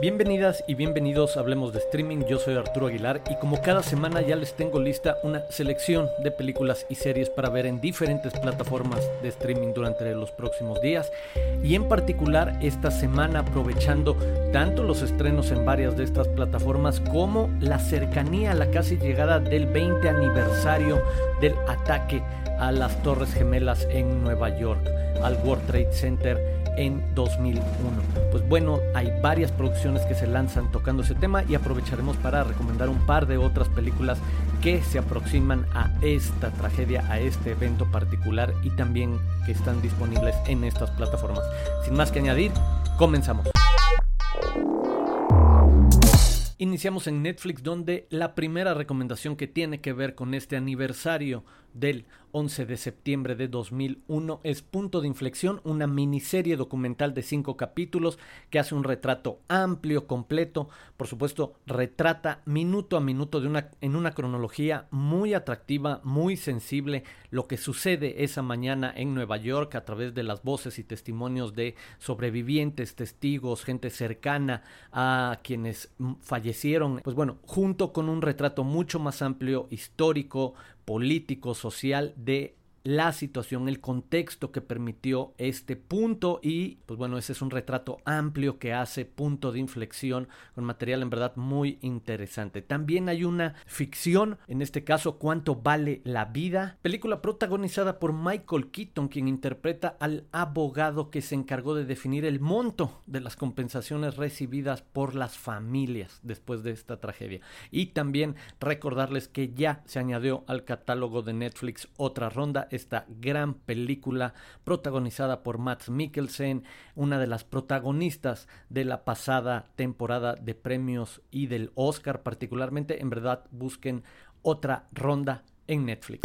Bienvenidas y bienvenidos a Hablemos de Streaming, yo soy Arturo Aguilar y como cada semana ya les tengo lista una selección de películas y series para ver en diferentes plataformas de streaming durante los próximos días y en particular esta semana aprovechando tanto los estrenos en varias de estas plataformas como la cercanía a la casi llegada del 20 aniversario del ataque a las Torres Gemelas en Nueva York, al World Trade Center en 2001. Pues bueno, hay varias producciones que se lanzan tocando ese tema y aprovecharemos para recomendar un par de otras películas que se aproximan a esta tragedia, a este evento particular y también que están disponibles en estas plataformas. Sin más que añadir, comenzamos. Iniciamos en Netflix donde la primera recomendación que tiene que ver con este aniversario del 11 de septiembre de 2001 es Punto de Inflexión, una miniserie documental de cinco capítulos que hace un retrato amplio, completo, por supuesto retrata minuto a minuto de una, en una cronología muy atractiva, muy sensible, lo que sucede esa mañana en Nueva York a través de las voces y testimonios de sobrevivientes, testigos, gente cercana a quienes fallecieron, pues bueno, junto con un retrato mucho más amplio, histórico, político, social de la situación, el contexto que permitió este punto y pues bueno, ese es un retrato amplio que hace punto de inflexión con material en verdad muy interesante. También hay una ficción, en este caso, ¿Cuánto vale la vida? Película protagonizada por Michael Keaton, quien interpreta al abogado que se encargó de definir el monto de las compensaciones recibidas por las familias después de esta tragedia. Y también recordarles que ya se añadió al catálogo de Netflix otra ronda esta gran película protagonizada por Matt Mikkelsen, una de las protagonistas de la pasada temporada de premios y del Oscar particularmente. En verdad, busquen otra ronda en Netflix.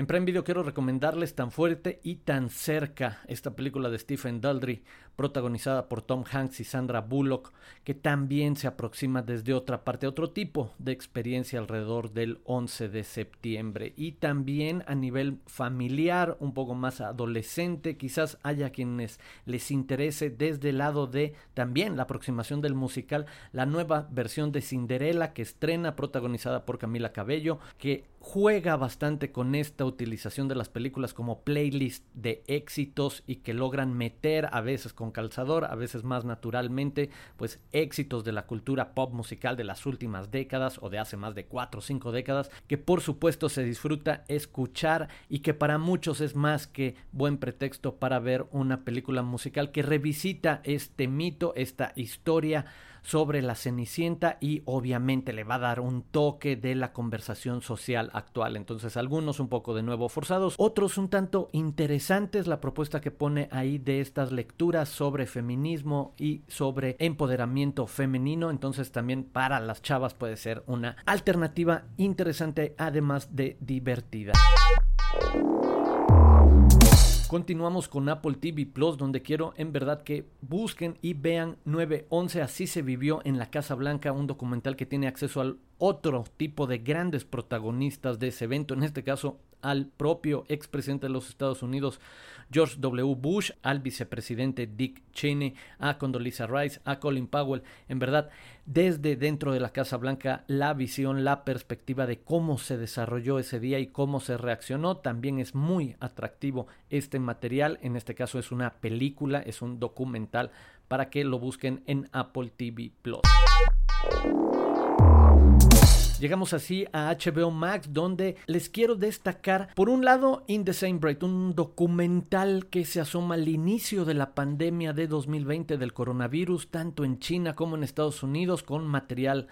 En Prime quiero recomendarles Tan fuerte y tan cerca esta película de Stephen Daldry, protagonizada por Tom Hanks y Sandra Bullock, que también se aproxima desde otra parte, otro tipo de experiencia alrededor del 11 de septiembre. Y también a nivel familiar, un poco más adolescente, quizás haya quienes les interese desde el lado de también la aproximación del musical, la nueva versión de Cinderella que estrena protagonizada por Camila Cabello, que juega bastante con esta utilización de las películas como playlist de éxitos y que logran meter a veces con calzador, a veces más naturalmente, pues éxitos de la cultura pop musical de las últimas décadas o de hace más de 4 o 5 décadas, que por supuesto se disfruta escuchar y que para muchos es más que buen pretexto para ver una película musical que revisita este mito, esta historia sobre la Cenicienta y obviamente le va a dar un toque de la conversación social actual. Entonces algunos un poco de nuevo forzados, otros un tanto interesantes la propuesta que pone ahí de estas lecturas sobre feminismo y sobre empoderamiento femenino. Entonces también para las chavas puede ser una alternativa interesante además de divertida. Continuamos con Apple TV Plus, donde quiero en verdad que busquen y vean 911, así se vivió en la Casa Blanca, un documental que tiene acceso al otro tipo de grandes protagonistas de ese evento, en este caso al propio expresidente de los Estados Unidos, George W. Bush, al vicepresidente Dick Cheney, a Condoleezza Rice, a Colin Powell. En verdad, desde dentro de la Casa Blanca, la visión, la perspectiva de cómo se desarrolló ese día y cómo se reaccionó, también es muy atractivo este material. En este caso es una película, es un documental para que lo busquen en Apple TV Plus. Llegamos así a HBO Max, donde les quiero destacar, por un lado, In the Same Breath, un documental que se asoma al inicio de la pandemia de 2020 del coronavirus, tanto en China como en Estados Unidos, con material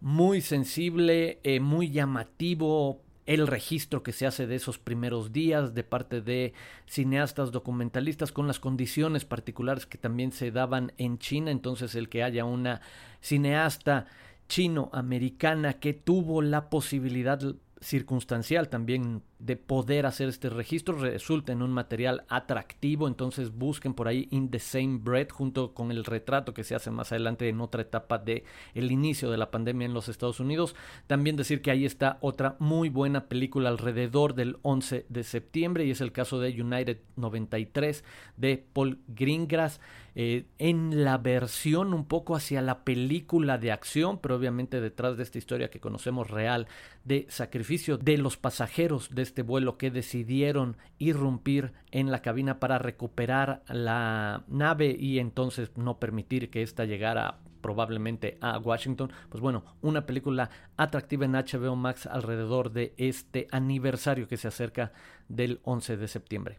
muy sensible, eh, muy llamativo, el registro que se hace de esos primeros días de parte de cineastas documentalistas con las condiciones particulares que también se daban en China, entonces el que haya una cineasta chino-americana que tuvo la posibilidad circunstancial también de poder hacer este registro, resulta en un material atractivo, entonces busquen por ahí In the Same Bread junto con el retrato que se hace más adelante en otra etapa de el inicio de la pandemia en los Estados Unidos. También decir que ahí está otra muy buena película alrededor del 11 de septiembre y es el caso de United 93 de Paul Greengrass. Eh, en la versión un poco hacia la película de acción, pero obviamente detrás de esta historia que conocemos real de sacrificio de los pasajeros de este vuelo que decidieron irrumpir en la cabina para recuperar la nave y entonces no permitir que ésta llegara probablemente a Washington. Pues bueno, una película atractiva en HBO Max alrededor de este aniversario que se acerca del 11 de septiembre.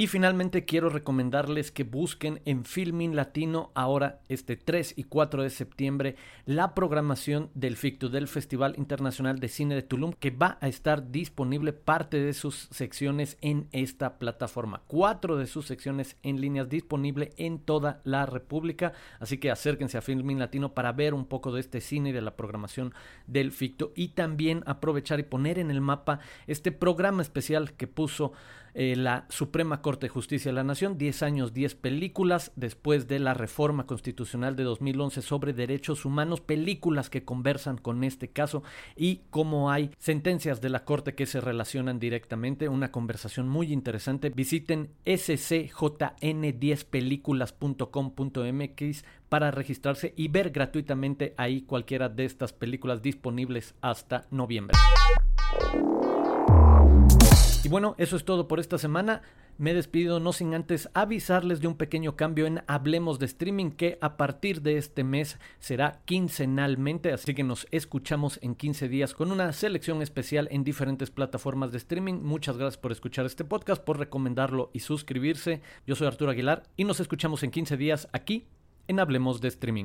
Y finalmente quiero recomendarles que busquen en Filmin Latino ahora este 3 y 4 de septiembre la programación del FICTU, del Festival Internacional de Cine de Tulum, que va a estar disponible parte de sus secciones en esta plataforma. Cuatro de sus secciones en líneas disponible en toda la República. Así que acérquense a Filmin Latino para ver un poco de este cine y de la programación del FICTU y también aprovechar y poner en el mapa este programa especial que puso eh, la Suprema Corte de Justicia de la Nación, 10 años, 10 películas después de la reforma constitucional de 2011 sobre derechos humanos, películas que conversan con este caso y cómo hay sentencias de la Corte que se relacionan directamente, una conversación muy interesante. Visiten scjn10películas.com.mx para registrarse y ver gratuitamente ahí cualquiera de estas películas disponibles hasta noviembre. Y bueno, eso es todo por esta semana. Me despido no sin antes avisarles de un pequeño cambio en Hablemos de Streaming que a partir de este mes será quincenalmente, así que nos escuchamos en 15 días con una selección especial en diferentes plataformas de streaming. Muchas gracias por escuchar este podcast, por recomendarlo y suscribirse. Yo soy Arturo Aguilar y nos escuchamos en 15 días aquí en Hablemos de Streaming.